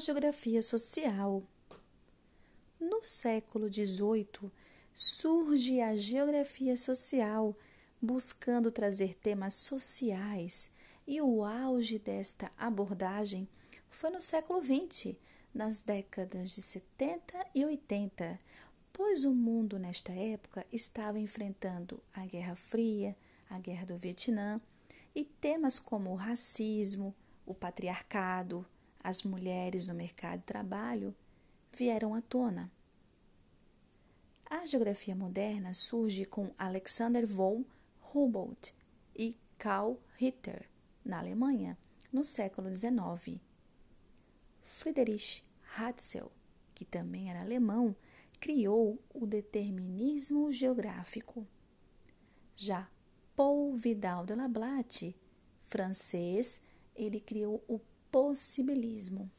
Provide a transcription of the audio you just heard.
geografia social. No século XVIII, surge a geografia social, buscando trazer temas sociais, e o auge desta abordagem foi no século XX, nas décadas de 70 e 80, pois o mundo nesta época estava enfrentando a Guerra Fria, a Guerra do Vietnã e temas como o racismo, o patriarcado, as mulheres no mercado de trabalho vieram à tona. A geografia moderna surge com Alexander von Humboldt e Karl Ritter, na Alemanha, no século XIX. Friedrich Hatzel, que também era alemão, criou o determinismo geográfico. Já Paul Vidal de la Blatte, francês, ele criou o possibilismo.